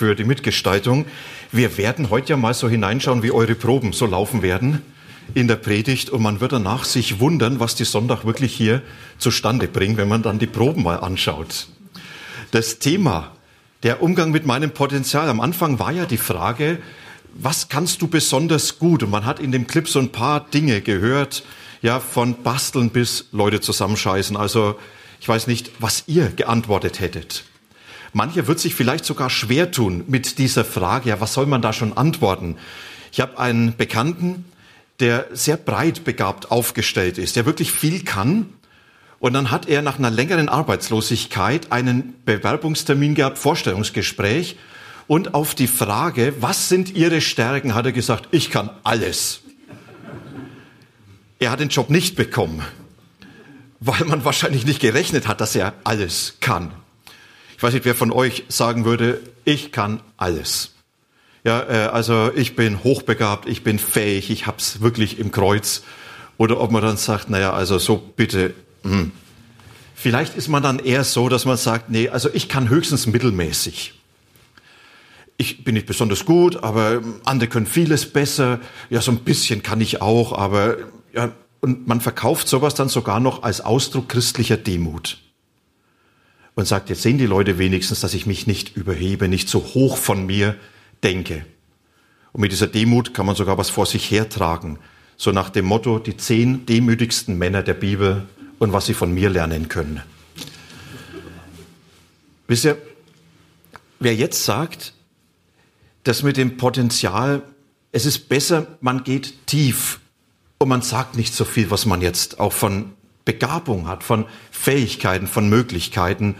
für die Mitgestaltung. Wir werden heute ja mal so hineinschauen, wie eure Proben so laufen werden in der Predigt und man wird danach sich wundern, was die Sonntag wirklich hier zustande bringt, wenn man dann die Proben mal anschaut. Das Thema, der Umgang mit meinem Potenzial. Am Anfang war ja die Frage, was kannst du besonders gut? Und man hat in dem Clip so ein paar Dinge gehört, ja, von basteln bis Leute zusammenscheißen. Also, ich weiß nicht, was ihr geantwortet hättet. Mancher wird sich vielleicht sogar schwer tun mit dieser Frage, ja, was soll man da schon antworten? Ich habe einen Bekannten, der sehr breit begabt aufgestellt ist, der wirklich viel kann. Und dann hat er nach einer längeren Arbeitslosigkeit einen Bewerbungstermin gehabt, Vorstellungsgespräch. Und auf die Frage, was sind Ihre Stärken, hat er gesagt, ich kann alles. Er hat den Job nicht bekommen, weil man wahrscheinlich nicht gerechnet hat, dass er alles kann. Ich weiß nicht, wer von euch sagen würde, ich kann alles. Ja, äh, also ich bin hochbegabt, ich bin fähig, ich hab's wirklich im Kreuz. Oder ob man dann sagt, naja, also so bitte. Hm. Vielleicht ist man dann eher so, dass man sagt, nee, also ich kann höchstens mittelmäßig. Ich bin nicht besonders gut, aber andere können vieles besser. Ja, so ein bisschen kann ich auch, aber ja, und man verkauft sowas dann sogar noch als Ausdruck christlicher Demut und sagt, jetzt sehen die Leute wenigstens, dass ich mich nicht überhebe, nicht so hoch von mir denke. Und mit dieser Demut kann man sogar was vor sich hertragen. So nach dem Motto, die zehn demütigsten Männer der Bibel und was sie von mir lernen können. Wisst ihr, wer jetzt sagt, dass mit dem Potenzial, es ist besser, man geht tief und man sagt nicht so viel, was man jetzt auch von Begabung hat, von Fähigkeiten, von Möglichkeiten.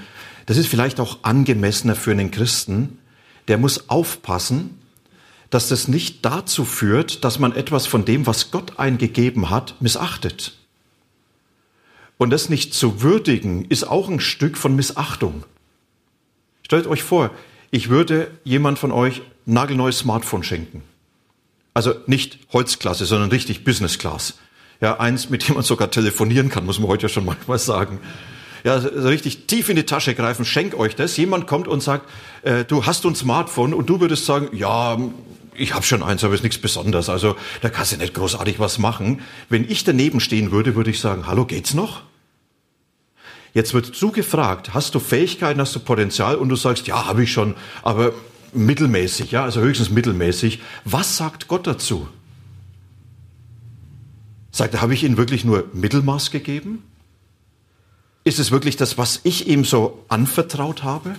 Das ist vielleicht auch angemessener für einen Christen. Der muss aufpassen, dass das nicht dazu führt, dass man etwas von dem, was Gott eingegeben hat, missachtet. Und das nicht zu würdigen, ist auch ein Stück von Missachtung. Stellt euch vor, ich würde jemand von euch nagelneues Smartphone schenken. Also nicht Holzklasse, sondern richtig Business Class. Ja, eins, mit dem man sogar telefonieren kann, muss man heute ja schon manchmal sagen. Ja, richtig tief in die Tasche greifen, schenk euch das. Jemand kommt und sagt, äh, du hast ein Smartphone und du würdest sagen, ja, ich habe schon eins, aber ist nichts Besonderes. Also da kannst du nicht großartig was machen. Wenn ich daneben stehen würde, würde ich sagen, hallo, geht's noch? Jetzt wird du gefragt, hast du Fähigkeiten, hast du Potenzial? Und du sagst, ja, habe ich schon, aber mittelmäßig, ja, also höchstens mittelmäßig. Was sagt Gott dazu? Sagt er, habe ich Ihnen wirklich nur Mittelmaß gegeben? Ist es wirklich das, was ich ihm so anvertraut habe?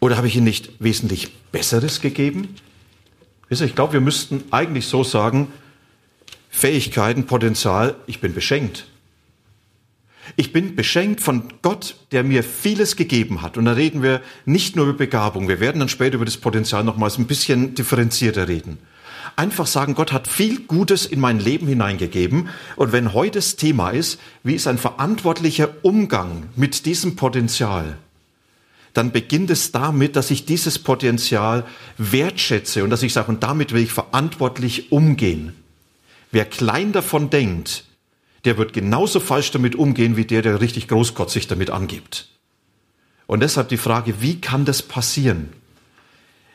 Oder habe ich ihm nicht wesentlich Besseres gegeben? Ich glaube, wir müssten eigentlich so sagen, Fähigkeiten, Potenzial, ich bin beschenkt. Ich bin beschenkt von Gott, der mir vieles gegeben hat. Und da reden wir nicht nur über Begabung. Wir werden dann später über das Potenzial nochmals ein bisschen differenzierter reden einfach sagen, Gott hat viel Gutes in mein Leben hineingegeben. Und wenn heute das Thema ist, wie ist ein verantwortlicher Umgang mit diesem Potenzial, dann beginnt es damit, dass ich dieses Potenzial wertschätze und dass ich sage, und damit will ich verantwortlich umgehen. Wer klein davon denkt, der wird genauso falsch damit umgehen wie der, der richtig großkotzig damit angibt. Und deshalb die Frage, wie kann das passieren?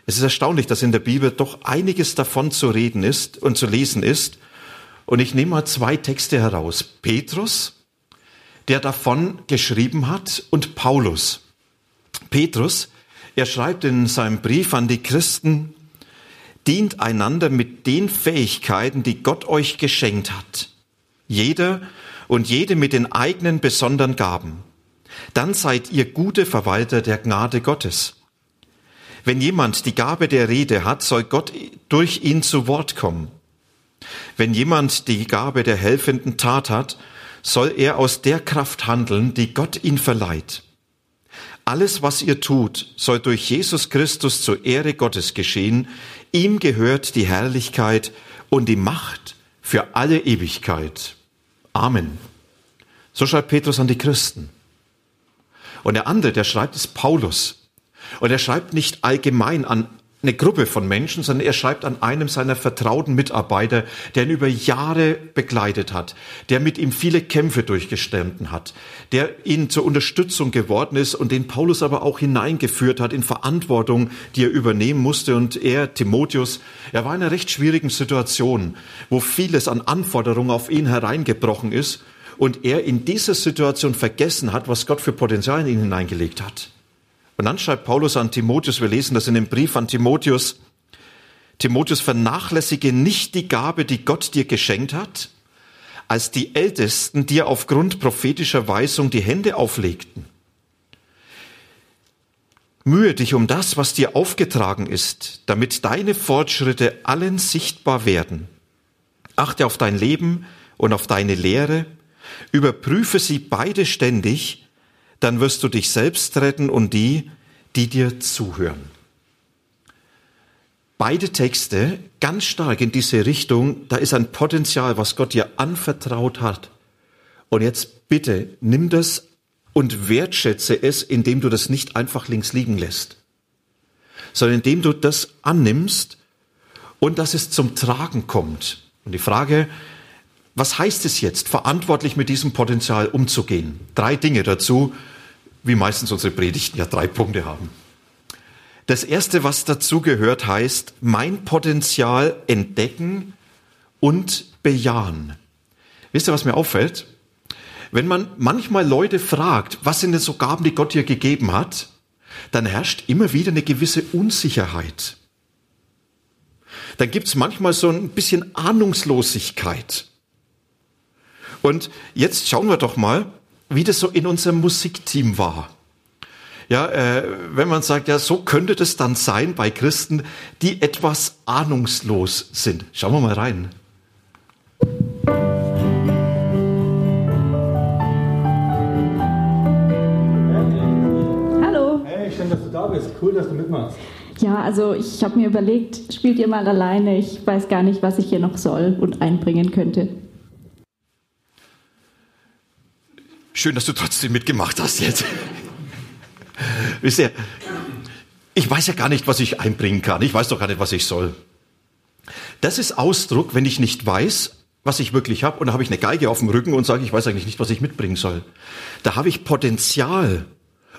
Es ist erstaunlich, dass in der Bibel doch einiges davon zu reden ist und zu lesen ist. Und ich nehme mal zwei Texte heraus. Petrus, der davon geschrieben hat, und Paulus. Petrus, er schreibt in seinem Brief an die Christen, dient einander mit den Fähigkeiten, die Gott euch geschenkt hat. Jeder und jede mit den eigenen besonderen Gaben. Dann seid ihr gute Verwalter der Gnade Gottes. Wenn jemand die Gabe der Rede hat, soll Gott durch ihn zu Wort kommen. Wenn jemand die Gabe der helfenden Tat hat, soll er aus der Kraft handeln, die Gott ihn verleiht. alles, was ihr tut, soll durch Jesus Christus zur Ehre Gottes geschehen. Ihm gehört die Herrlichkeit und die Macht für alle Ewigkeit. Amen. So schreibt Petrus an die Christen. Und der andere, der schreibt, ist Paulus. Und er schreibt nicht allgemein an eine Gruppe von Menschen, sondern er schreibt an einem seiner vertrauten Mitarbeiter, der ihn über Jahre begleitet hat, der mit ihm viele Kämpfe durchgestanden hat, der ihn zur Unterstützung geworden ist und den Paulus aber auch hineingeführt hat in Verantwortung, die er übernehmen musste. Und er, Timotheus, er war in einer recht schwierigen Situation, wo vieles an Anforderungen auf ihn hereingebrochen ist und er in dieser Situation vergessen hat, was Gott für Potenzial in ihn hineingelegt hat. Und dann schreibt Paulus an Timotheus, wir lesen das in dem Brief an Timotheus, Timotheus vernachlässige nicht die Gabe, die Gott dir geschenkt hat, als die Ältesten dir aufgrund prophetischer Weisung die Hände auflegten. Mühe dich um das, was dir aufgetragen ist, damit deine Fortschritte allen sichtbar werden. Achte auf dein Leben und auf deine Lehre, überprüfe sie beide ständig, dann wirst du dich selbst retten und die, die dir zuhören. Beide Texte ganz stark in diese Richtung, da ist ein Potenzial, was Gott dir anvertraut hat. Und jetzt bitte nimm das und wertschätze es, indem du das nicht einfach links liegen lässt, sondern indem du das annimmst und dass es zum Tragen kommt. Und die Frage, was heißt es jetzt, verantwortlich mit diesem Potenzial umzugehen? Drei Dinge dazu, wie meistens unsere Predigten ja drei Punkte haben. Das erste, was dazu gehört, heißt, mein Potenzial entdecken und bejahen. Wisst ihr, was mir auffällt? Wenn man manchmal Leute fragt, was sind denn so Gaben, die Gott dir gegeben hat, dann herrscht immer wieder eine gewisse Unsicherheit. Dann gibt es manchmal so ein bisschen Ahnungslosigkeit. Und jetzt schauen wir doch mal, wie das so in unserem Musikteam war. Ja, äh, wenn man sagt, ja, so könnte das dann sein bei Christen, die etwas ahnungslos sind. Schauen wir mal rein. Hallo. Hey, schön, dass du da bist. Cool, dass du mitmachst. Ja, also ich habe mir überlegt, spielt ihr mal alleine. Ich weiß gar nicht, was ich hier noch soll und einbringen könnte. Schön, dass du trotzdem mitgemacht hast jetzt. Wisst ihr, ich weiß ja gar nicht, was ich einbringen kann. Ich weiß doch gar nicht, was ich soll. Das ist Ausdruck, wenn ich nicht weiß, was ich wirklich habe, und da habe ich eine Geige auf dem Rücken und sage, ich weiß eigentlich nicht, was ich mitbringen soll. Da habe ich Potenzial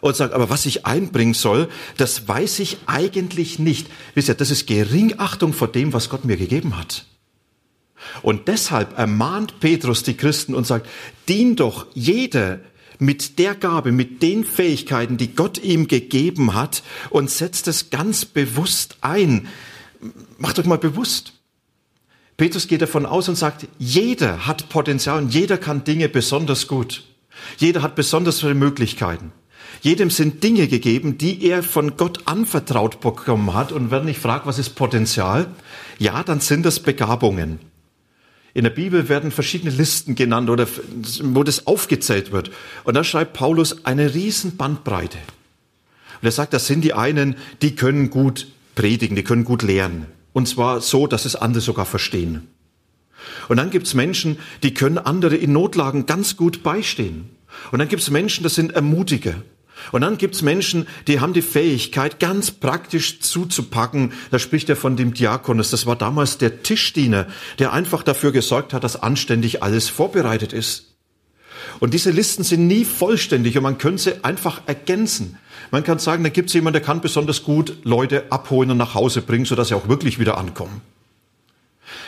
und sage, aber was ich einbringen soll, das weiß ich eigentlich nicht. Wisst ihr, das ist Geringachtung vor dem, was Gott mir gegeben hat. Und deshalb ermahnt Petrus die Christen und sagt, dien doch jeder mit der Gabe, mit den Fähigkeiten, die Gott ihm gegeben hat und setzt es ganz bewusst ein. Macht euch mal bewusst. Petrus geht davon aus und sagt, jeder hat Potenzial und jeder kann Dinge besonders gut. Jeder hat besondere Möglichkeiten. Jedem sind Dinge gegeben, die er von Gott anvertraut bekommen hat. Und wenn ich frage, was ist Potenzial? Ja, dann sind das Begabungen. In der Bibel werden verschiedene Listen genannt oder wo das aufgezählt wird. Und da schreibt Paulus eine riesen Bandbreite. Und er sagt, das sind die einen, die können gut predigen, die können gut lehren. Und zwar so, dass es andere sogar verstehen. Und dann gibt's Menschen, die können andere in Notlagen ganz gut beistehen. Und dann gibt's Menschen, das sind Ermutiger. Und dann gibt's Menschen, die haben die Fähigkeit, ganz praktisch zuzupacken. Da spricht er von dem Diakonos. Das war damals der Tischdiener, der einfach dafür gesorgt hat, dass anständig alles vorbereitet ist. Und diese Listen sind nie vollständig und man könnte sie einfach ergänzen. Man kann sagen, da gibt's jemanden, der kann besonders gut Leute abholen und nach Hause bringen, sodass sie auch wirklich wieder ankommen.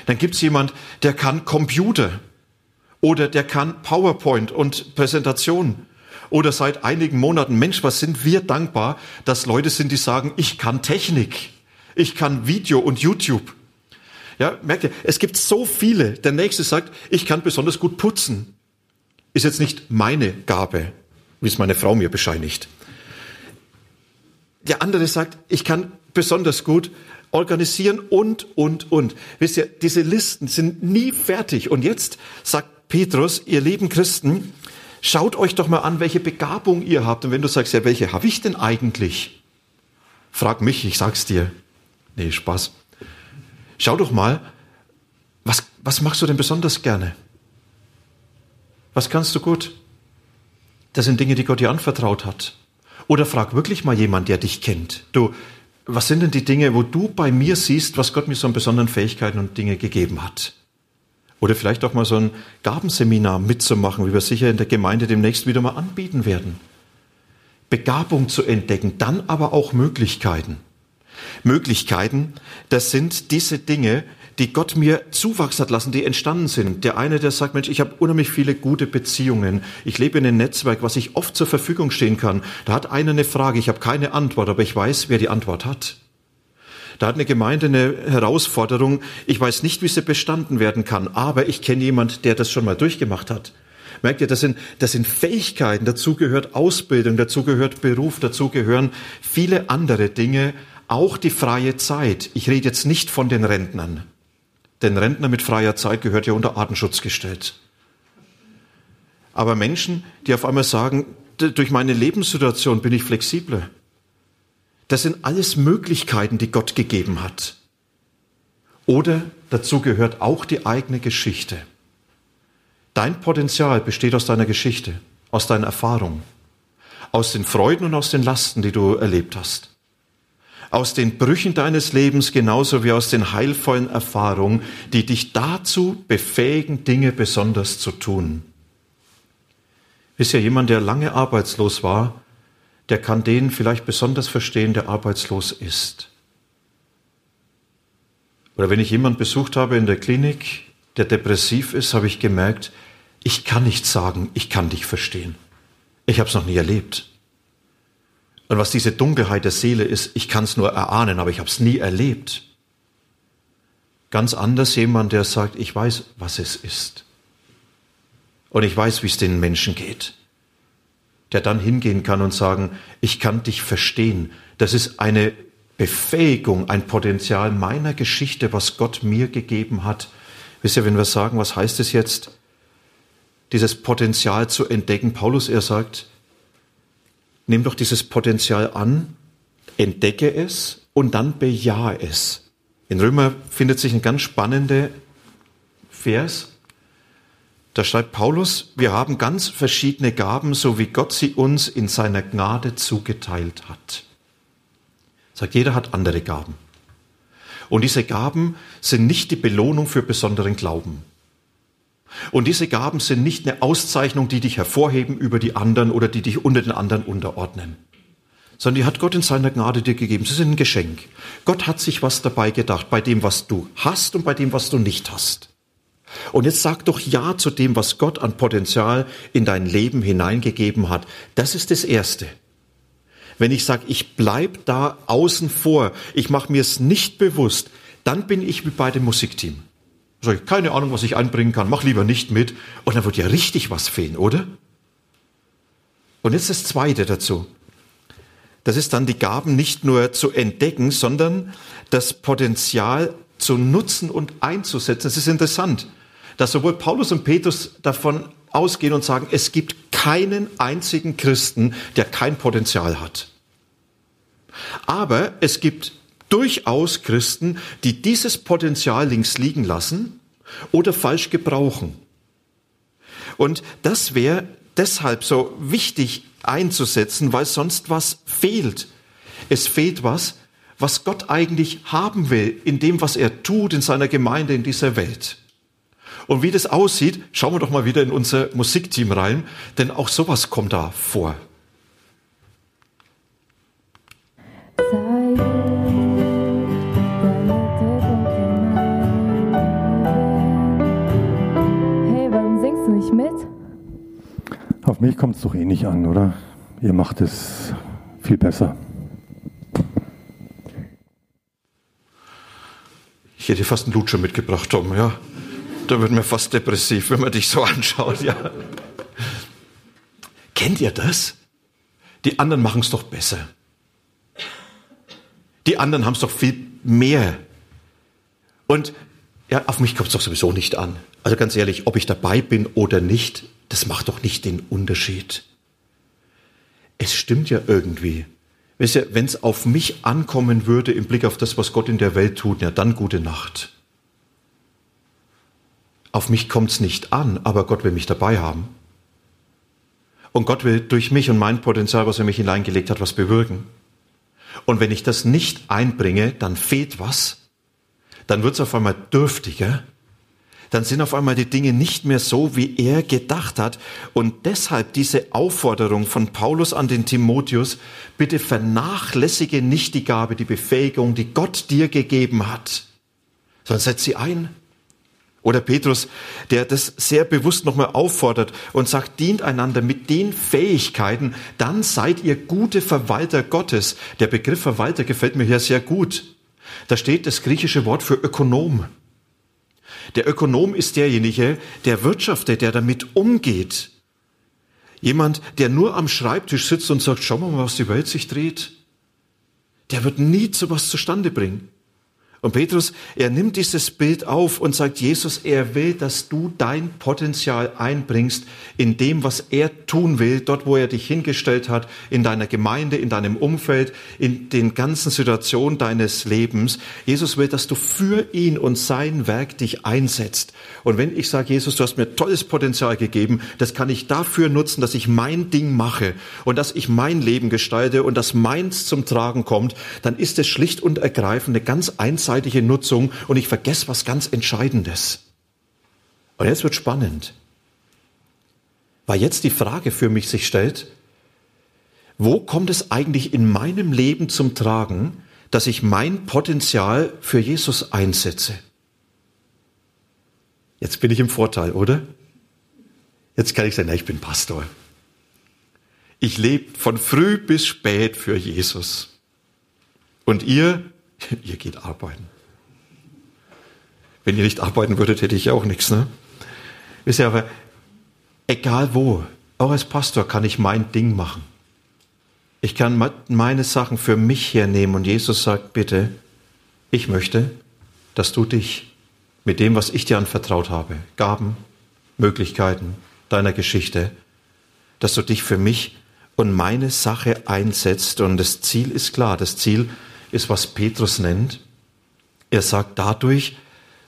Dann gibt's jemand, der kann Computer oder der kann PowerPoint und Präsentation oder seit einigen Monaten, Mensch, was sind wir dankbar, dass Leute sind, die sagen, ich kann Technik, ich kann Video und YouTube. Ja, merkt ihr, es gibt so viele. Der nächste sagt, ich kann besonders gut putzen. Ist jetzt nicht meine Gabe, wie es meine Frau mir bescheinigt. Der andere sagt, ich kann besonders gut organisieren und, und, und. Wisst ihr, diese Listen sind nie fertig. Und jetzt sagt Petrus, ihr lieben Christen, Schaut euch doch mal an, welche Begabung ihr habt. Und wenn du sagst, ja, welche habe ich denn eigentlich? Frag mich, ich sag's dir. Nee, Spaß. Schau doch mal, was, was machst du denn besonders gerne? Was kannst du gut? Das sind Dinge, die Gott dir anvertraut hat. Oder frag wirklich mal jemand, der dich kennt. Du, was sind denn die Dinge, wo du bei mir siehst, was Gott mir so an besonderen Fähigkeiten und Dinge gegeben hat? Oder vielleicht auch mal so ein Gabenseminar mitzumachen, wie wir sicher in der Gemeinde demnächst wieder mal anbieten werden. Begabung zu entdecken, dann aber auch Möglichkeiten. Möglichkeiten, das sind diese Dinge, die Gott mir Zuwachs hat lassen, die entstanden sind. Der eine, der sagt, Mensch, ich habe unheimlich viele gute Beziehungen. Ich lebe in einem Netzwerk, was ich oft zur Verfügung stehen kann. Da hat einer eine Frage, ich habe keine Antwort, aber ich weiß, wer die Antwort hat. Da hat eine Gemeinde eine Herausforderung. Ich weiß nicht, wie sie bestanden werden kann, aber ich kenne jemand, der das schon mal durchgemacht hat. Merkt ihr, das sind, das sind Fähigkeiten, dazu gehört Ausbildung, dazu gehört Beruf, dazu gehören viele andere Dinge, auch die freie Zeit. Ich rede jetzt nicht von den Rentnern. Denn Rentner mit freier Zeit gehört ja unter Artenschutz gestellt. Aber Menschen, die auf einmal sagen, durch meine Lebenssituation bin ich flexibler. Das sind alles Möglichkeiten, die Gott gegeben hat. Oder dazu gehört auch die eigene Geschichte. Dein Potenzial besteht aus deiner Geschichte, aus deiner Erfahrung, aus den Freuden und aus den Lasten, die du erlebt hast aus den Brüchen deines Lebens genauso wie aus den heilvollen Erfahrungen, die dich dazu befähigen, Dinge besonders zu tun. Ist ja jemand, der lange arbeitslos war, der kann den vielleicht besonders verstehen, der arbeitslos ist. Oder wenn ich jemanden besucht habe in der Klinik, der depressiv ist, habe ich gemerkt, ich kann nicht sagen, ich kann dich verstehen. Ich habe es noch nie erlebt. Und was diese Dunkelheit der Seele ist, ich kann es nur erahnen, aber ich habe es nie erlebt. Ganz anders jemand, der sagt, ich weiß, was es ist. Und ich weiß, wie es den Menschen geht. Der dann hingehen kann und sagen, ich kann dich verstehen. Das ist eine Befähigung, ein Potenzial meiner Geschichte, was Gott mir gegeben hat. Wisst ihr, wenn wir sagen, was heißt es jetzt, dieses Potenzial zu entdecken? Paulus, er sagt, nimm doch dieses Potenzial an, entdecke es und dann bejahe es. In Römer findet sich ein ganz spannender Vers. Da schreibt Paulus, wir haben ganz verschiedene Gaben, so wie Gott sie uns in seiner Gnade zugeteilt hat. Sagt, jeder hat andere Gaben. Und diese Gaben sind nicht die Belohnung für besonderen Glauben. Und diese Gaben sind nicht eine Auszeichnung, die dich hervorheben über die anderen oder die dich unter den anderen unterordnen, sondern die hat Gott in seiner Gnade dir gegeben. Sie sind ein Geschenk. Gott hat sich was dabei gedacht, bei dem, was du hast und bei dem, was du nicht hast. Und jetzt sag doch Ja zu dem, was Gott an Potenzial in dein Leben hineingegeben hat. Das ist das Erste. Wenn ich sage, ich bleib da außen vor, ich mache mir es nicht bewusst, dann bin ich wie bei dem Musikteam. Sag ich, keine Ahnung, was ich einbringen kann, mach lieber nicht mit. Und dann wird ja richtig was fehlen, oder? Und jetzt das Zweite dazu. Das ist dann die Gaben nicht nur zu entdecken, sondern das Potenzial zu nutzen und einzusetzen. Es ist interessant, dass sowohl Paulus und Petrus davon ausgehen und sagen, es gibt keinen einzigen Christen, der kein Potenzial hat. Aber es gibt durchaus Christen, die dieses Potenzial links liegen lassen oder falsch gebrauchen. Und das wäre deshalb so wichtig einzusetzen, weil sonst was fehlt. Es fehlt was, was Gott eigentlich haben will in dem, was er tut in seiner Gemeinde in dieser Welt. Und wie das aussieht, schauen wir doch mal wieder in unser Musikteam rein, denn auch sowas kommt da vor. Auf mich kommt es doch eh nicht an, oder? Ihr macht es viel besser. Ich hätte fast einen Lutscher mitgebracht, Tom, ja. Da wird mir fast depressiv, wenn man dich so anschaut, ja. Kennt ihr das? Die anderen machen es doch besser. Die anderen haben es doch viel mehr. Und ja, auf mich kommt es doch sowieso nicht an. Also ganz ehrlich, ob ich dabei bin oder nicht, das macht doch nicht den Unterschied. Es stimmt ja irgendwie. Wisst ihr, wenn es auf mich ankommen würde im Blick auf das, was Gott in der Welt tut, ja, dann gute Nacht. Auf mich kommt es nicht an, aber Gott will mich dabei haben. Und Gott will durch mich und mein Potenzial, was er mich hineingelegt hat, was bewirken. Und wenn ich das nicht einbringe, dann fehlt was. Dann wird es auf einmal dürftiger. Dann sind auf einmal die Dinge nicht mehr so, wie er gedacht hat. Und deshalb diese Aufforderung von Paulus an den Timotheus, bitte vernachlässige nicht die Gabe, die Befähigung, die Gott dir gegeben hat, sondern setz sie ein. Oder Petrus, der das sehr bewusst nochmal auffordert und sagt, dient einander mit den Fähigkeiten, dann seid ihr gute Verwalter Gottes. Der Begriff Verwalter gefällt mir hier sehr gut. Da steht das griechische Wort für Ökonom. Der Ökonom ist derjenige, der wirtschaftet, der damit umgeht. Jemand, der nur am Schreibtisch sitzt und sagt, schau mal, was die Welt sich dreht. Der wird nie zu was zustande bringen. Und Petrus, er nimmt dieses Bild auf und sagt, Jesus, er will, dass du dein Potenzial einbringst in dem, was er tun will, dort, wo er dich hingestellt hat, in deiner Gemeinde, in deinem Umfeld, in den ganzen Situationen deines Lebens. Jesus will, dass du für ihn und sein Werk dich einsetzt. Und wenn ich sage, Jesus, du hast mir tolles Potenzial gegeben, das kann ich dafür nutzen, dass ich mein Ding mache und dass ich mein Leben gestalte und dass meins zum Tragen kommt, dann ist es schlicht und ergreifend eine ganz einseitige Nutzung und ich vergesse was ganz Entscheidendes. Und jetzt wird spannend, weil jetzt die Frage für mich sich stellt, wo kommt es eigentlich in meinem Leben zum Tragen, dass ich mein Potenzial für Jesus einsetze? Jetzt bin ich im Vorteil, oder? Jetzt kann ich sagen, na, ich bin Pastor. Ich lebe von früh bis spät für Jesus. Und ihr, ihr geht arbeiten. Wenn ihr nicht arbeiten würdet, hätte ich auch nichts, ne? Wisst ihr aber, egal wo, auch als Pastor kann ich mein Ding machen. Ich kann meine Sachen für mich hernehmen und Jesus sagt, bitte, ich möchte, dass du dich mit dem, was ich dir anvertraut habe, Gaben, Möglichkeiten, deiner Geschichte, dass du dich für mich und meine Sache einsetzt. Und das Ziel ist klar. Das Ziel ist, was Petrus nennt. Er sagt, dadurch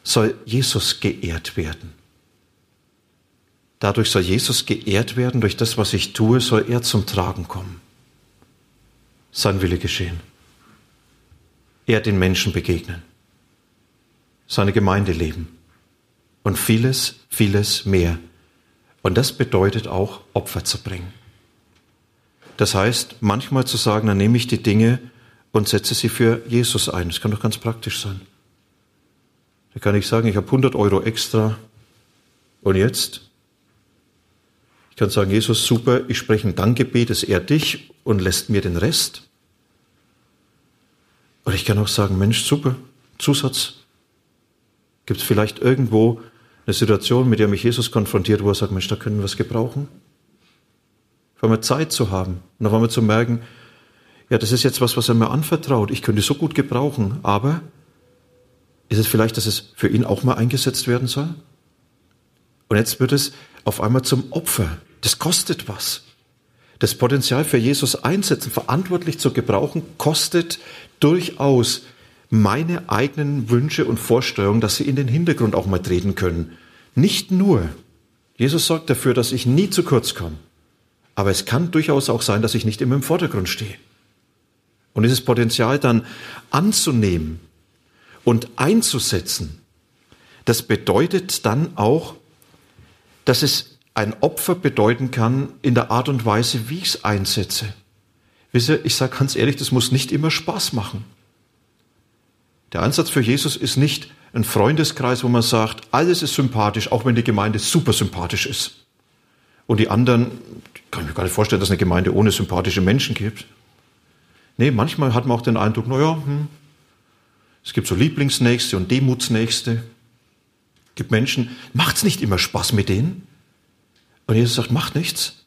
soll Jesus geehrt werden. Dadurch soll Jesus geehrt werden, durch das, was ich tue, soll er zum Tragen kommen. Sein Wille geschehen. Er den Menschen begegnen seine Gemeinde leben und vieles, vieles mehr. Und das bedeutet auch, Opfer zu bringen. Das heißt, manchmal zu sagen, dann nehme ich die Dinge und setze sie für Jesus ein. Das kann doch ganz praktisch sein. Da kann ich sagen, ich habe 100 Euro extra. Und jetzt? Ich kann sagen, Jesus, super, ich spreche ein Dankgebet, es ehrt dich und lässt mir den Rest. Oder ich kann auch sagen, Mensch, super, Zusatz, Gibt es vielleicht irgendwo eine Situation, mit der mich Jesus konfrontiert, wo er sagt, Mensch, da können wir es gebrauchen? Auf einmal Zeit zu haben und auf einmal zu merken, ja, das ist jetzt was, was er mir anvertraut. Ich könnte so gut gebrauchen, aber ist es vielleicht, dass es für ihn auch mal eingesetzt werden soll? Und jetzt wird es auf einmal zum Opfer. Das kostet was. Das Potenzial für Jesus einsetzen, verantwortlich zu gebrauchen, kostet durchaus meine eigenen Wünsche und Vorstellungen, dass sie in den Hintergrund auch mal treten können. Nicht nur. Jesus sorgt dafür, dass ich nie zu kurz komme. Aber es kann durchaus auch sein, dass ich nicht immer im Vordergrund stehe. Und dieses Potenzial dann anzunehmen und einzusetzen, das bedeutet dann auch, dass es ein Opfer bedeuten kann in der Art und Weise, wie ich es einsetze. Wisst ihr, ich sage ganz ehrlich, das muss nicht immer Spaß machen. Der Ansatz für Jesus ist nicht ein Freundeskreis, wo man sagt, alles ist sympathisch, auch wenn die Gemeinde super sympathisch ist. Und die anderen, kann ich mir gar nicht vorstellen, dass es eine Gemeinde ohne sympathische Menschen gibt. Nee, manchmal hat man auch den Eindruck, naja, hm, es gibt so Lieblingsnächste und Demutsnächste. Es gibt Menschen, macht's nicht immer Spaß mit denen? Und Jesus sagt, macht nichts.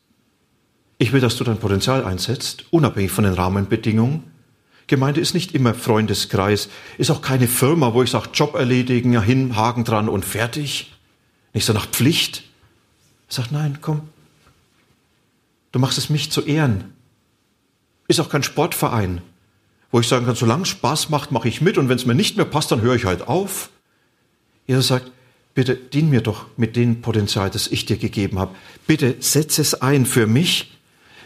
Ich will, dass du dein Potenzial einsetzt, unabhängig von den Rahmenbedingungen. Gemeinde ist nicht immer Freundeskreis, ist auch keine Firma, wo ich sage, Job erledigen, hin, Haken dran und fertig. Nicht so nach Pflicht. Er sagt, nein, komm. Du machst es mich zu Ehren. Ist auch kein Sportverein, wo ich sagen kann, solange es Spaß macht, mache ich mit und wenn es mir nicht mehr passt, dann höre ich halt auf. Jesus sagt, bitte dien mir doch mit dem Potenzial, das ich dir gegeben habe. Bitte setze es ein für mich,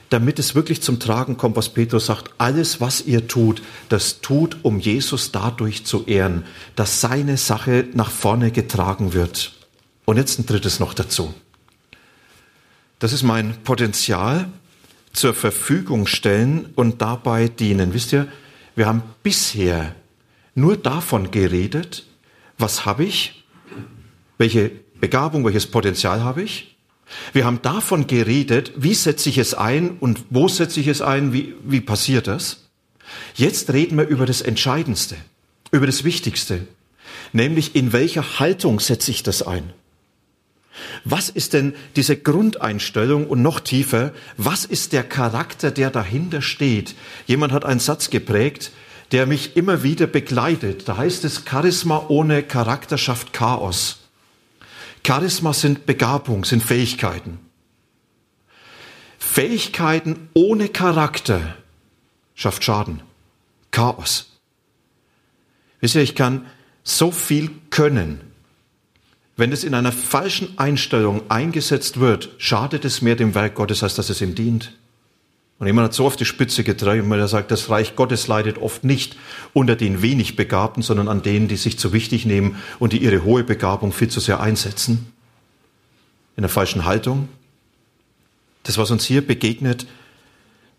damit es wirklich zum Tragen kommt, was Petrus sagt. Alles, was ihr tut, das tut, um Jesus dadurch zu ehren, dass seine Sache nach vorne getragen wird. Und jetzt ein drittes noch dazu. Das ist mein Potenzial zur Verfügung stellen und dabei dienen. Wisst ihr, wir haben bisher nur davon geredet, was habe ich, welche Begabung, welches Potenzial habe ich. Wir haben davon geredet, wie setze ich es ein und wo setze ich es ein, wie, wie passiert das. Jetzt reden wir über das Entscheidendste, über das Wichtigste, nämlich in welcher Haltung setze ich das ein. Was ist denn diese Grundeinstellung und noch tiefer, was ist der Charakter, der dahinter steht? Jemand hat einen Satz geprägt, der mich immer wieder begleitet. Da heißt es, Charisma ohne Charakter schafft Chaos. Charisma sind Begabung, sind Fähigkeiten. Fähigkeiten ohne Charakter schafft Schaden, Chaos. Wisst ihr, ich kann so viel können, wenn es in einer falschen Einstellung eingesetzt wird, schadet es mehr dem Werk Gottes, als dass es ihm dient. Und jemand hat so auf die Spitze getrieben, weil er sagt, das Reich Gottes leidet oft nicht unter den wenig Begabten, sondern an denen, die sich zu wichtig nehmen und die ihre hohe Begabung viel zu sehr einsetzen. In der falschen Haltung. Das, was uns hier begegnet,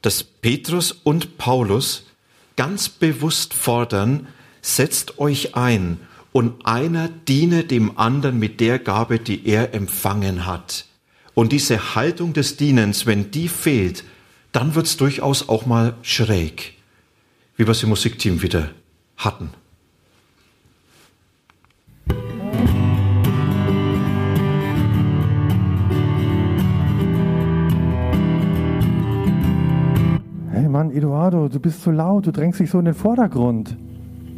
dass Petrus und Paulus ganz bewusst fordern, setzt euch ein und einer diene dem anderen mit der Gabe, die er empfangen hat. Und diese Haltung des Dienens, wenn die fehlt, dann wird's durchaus auch mal schräg, wie wir es im Musikteam wieder hatten. Hey Mann, Eduardo, du bist so laut, du drängst dich so in den Vordergrund.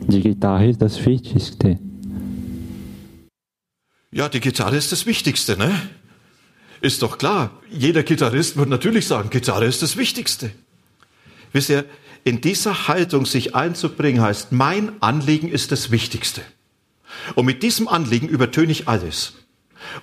Die Gitarre ist das Wichtigste. Ja, die Gitarre ist das Wichtigste, ne? Ist doch klar. Jeder Gitarrist wird natürlich sagen, Gitarre ist das Wichtigste. Wisst ihr, in dieser Haltung sich einzubringen heißt, mein Anliegen ist das Wichtigste. Und mit diesem Anliegen übertöne ich alles.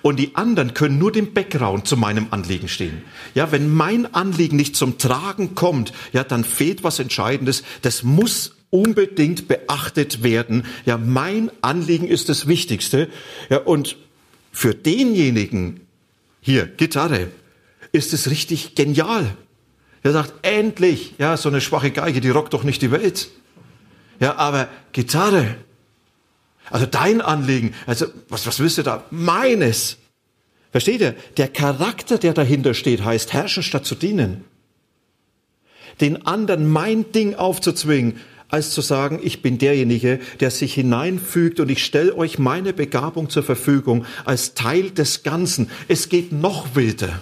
Und die anderen können nur den Background zu meinem Anliegen stehen. Ja, wenn mein Anliegen nicht zum Tragen kommt, ja, dann fehlt was Entscheidendes. Das muss unbedingt beachtet werden. Ja, mein Anliegen ist das Wichtigste. Ja, und für denjenigen, hier, Gitarre, ist es richtig genial. Er sagt, endlich, ja, so eine schwache Geige, die rockt doch nicht die Welt. Ja, aber Gitarre, also dein Anliegen, also was, was willst du da? Meines. Versteht ihr? Der Charakter, der dahinter steht, heißt herrschen statt zu dienen. Den anderen mein Ding aufzuzwingen, als zu sagen, ich bin derjenige, der sich hineinfügt und ich stelle euch meine Begabung zur Verfügung als Teil des Ganzen. Es geht noch wilder.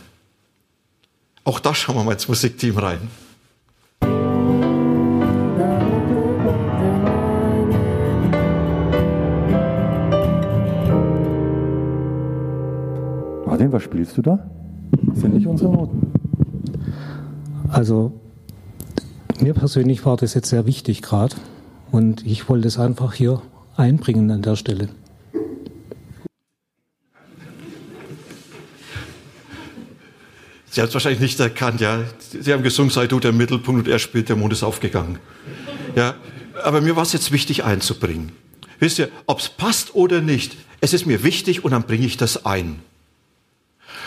Auch da schauen wir mal ins Musikteam rein. Martin, was spielst du da? Das sind nicht unsere Noten. Also mir persönlich war das jetzt sehr wichtig gerade und ich wollte es einfach hier einbringen an der Stelle. Sie hat es wahrscheinlich nicht erkannt, ja. Sie haben gesungen, sei du der Mittelpunkt und er spielt, der Mond ist aufgegangen. Ja, aber mir war es jetzt wichtig einzubringen. Wisst ihr, ob es passt oder nicht, es ist mir wichtig und dann bringe ich das ein.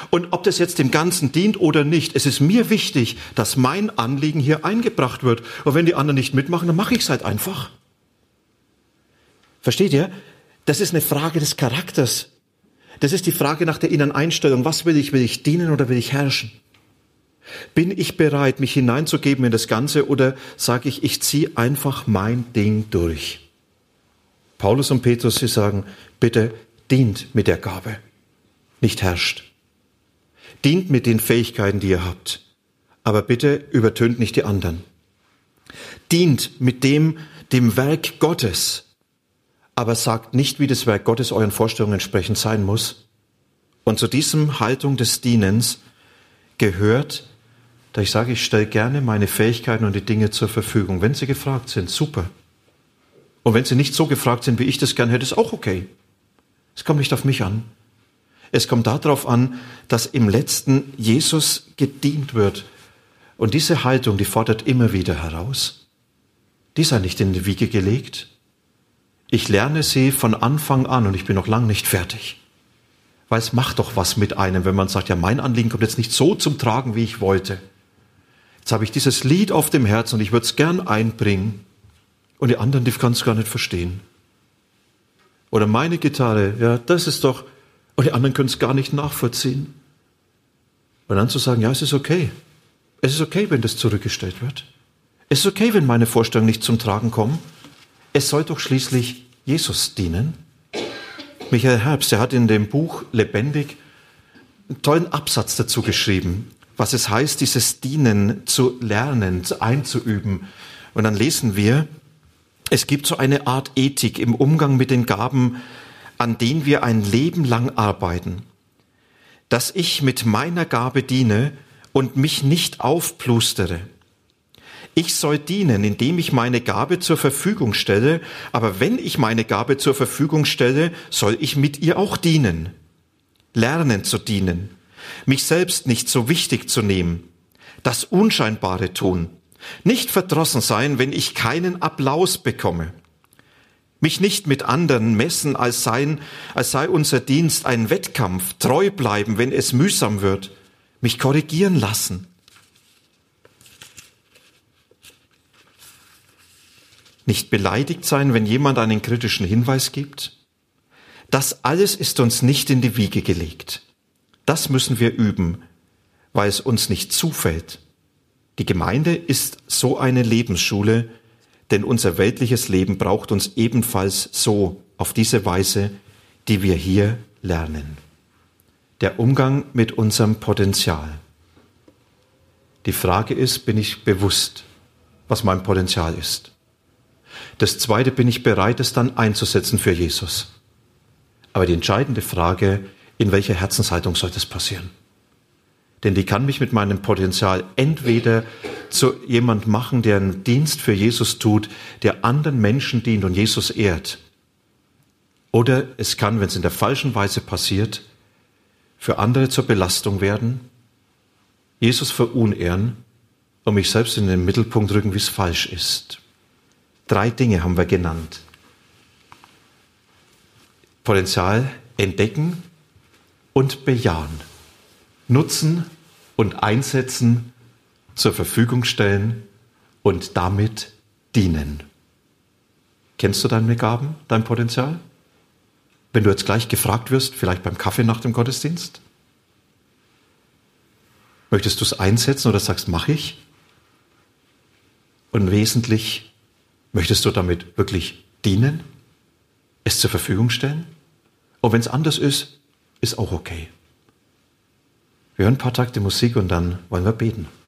Und ob das jetzt dem Ganzen dient oder nicht, es ist mir wichtig, dass mein Anliegen hier eingebracht wird. Und wenn die anderen nicht mitmachen, dann mache ich es halt einfach. Versteht ihr? Das ist eine Frage des Charakters. Das ist die Frage nach der inneren Einstellung. Was will ich? Will ich dienen oder will ich herrschen? Bin ich bereit, mich hineinzugeben in das Ganze oder sage ich, ich ziehe einfach mein Ding durch? Paulus und Petrus, sie sagen, bitte dient mit der Gabe, nicht herrscht. Dient mit den Fähigkeiten, die ihr habt. Aber bitte übertönt nicht die anderen. Dient mit dem, dem Werk Gottes. Aber sagt nicht, wie das Werk Gottes euren Vorstellungen entsprechend sein muss. Und zu diesem Haltung des Dienens gehört, da ich sage, ich stelle gerne meine Fähigkeiten und die Dinge zur Verfügung. Wenn sie gefragt sind, super. Und wenn sie nicht so gefragt sind, wie ich das gern hätte, ist auch okay. Es kommt nicht auf mich an. Es kommt darauf an, dass im letzten Jesus gedient wird. Und diese Haltung, die fordert immer wieder heraus. Die sei nicht in die Wiege gelegt. Ich lerne sie von Anfang an und ich bin noch lang nicht fertig. Weil es macht doch was mit einem, wenn man sagt, ja, mein Anliegen kommt jetzt nicht so zum Tragen, wie ich wollte. Jetzt habe ich dieses Lied auf dem Herzen und ich würde es gern einbringen. Und die anderen, die kann es gar nicht verstehen. Oder meine Gitarre, ja, das ist doch, und die anderen können es gar nicht nachvollziehen. Und dann zu sagen, ja, es ist okay. Es ist okay, wenn das zurückgestellt wird. Es ist okay, wenn meine Vorstellungen nicht zum Tragen kommen. Es soll doch schließlich Jesus dienen. Michael Herbst, der hat in dem Buch Lebendig einen tollen Absatz dazu geschrieben, was es heißt, dieses Dienen zu lernen, einzuüben. Und dann lesen wir, es gibt so eine Art Ethik im Umgang mit den Gaben, an denen wir ein Leben lang arbeiten. Dass ich mit meiner Gabe diene und mich nicht aufplustere. Ich soll dienen, indem ich meine Gabe zur Verfügung stelle, aber wenn ich meine Gabe zur Verfügung stelle, soll ich mit ihr auch dienen. Lernen zu dienen, mich selbst nicht so wichtig zu nehmen, das Unscheinbare tun, nicht verdrossen sein, wenn ich keinen Applaus bekomme. Mich nicht mit anderen messen, als, sein, als sei unser Dienst ein Wettkampf, treu bleiben, wenn es mühsam wird, mich korrigieren lassen. Nicht beleidigt sein, wenn jemand einen kritischen Hinweis gibt. Das alles ist uns nicht in die Wiege gelegt. Das müssen wir üben, weil es uns nicht zufällt. Die Gemeinde ist so eine Lebensschule, denn unser weltliches Leben braucht uns ebenfalls so, auf diese Weise, die wir hier lernen. Der Umgang mit unserem Potenzial. Die Frage ist, bin ich bewusst, was mein Potenzial ist? Das Zweite, bin ich bereit, es dann einzusetzen für Jesus? Aber die entscheidende Frage, in welcher Herzenshaltung soll das passieren? Denn die kann mich mit meinem Potenzial entweder zu jemand machen, der einen Dienst für Jesus tut, der anderen Menschen dient und Jesus ehrt. Oder es kann, wenn es in der falschen Weise passiert, für andere zur Belastung werden, Jesus verunehren und mich selbst in den Mittelpunkt rücken, wie es falsch ist. Drei Dinge haben wir genannt. Potenzial entdecken und bejahen nutzen und einsetzen, zur Verfügung stellen und damit dienen. Kennst du deine Gaben, dein Potenzial? Wenn du jetzt gleich gefragt wirst, vielleicht beim Kaffee nach dem Gottesdienst? Möchtest du es einsetzen oder sagst, mach ich? Und wesentlich, möchtest du damit wirklich dienen? Es zur Verfügung stellen? Und wenn es anders ist, ist auch okay. Wir hören ein paar Takte Musik und dann wollen wir beten.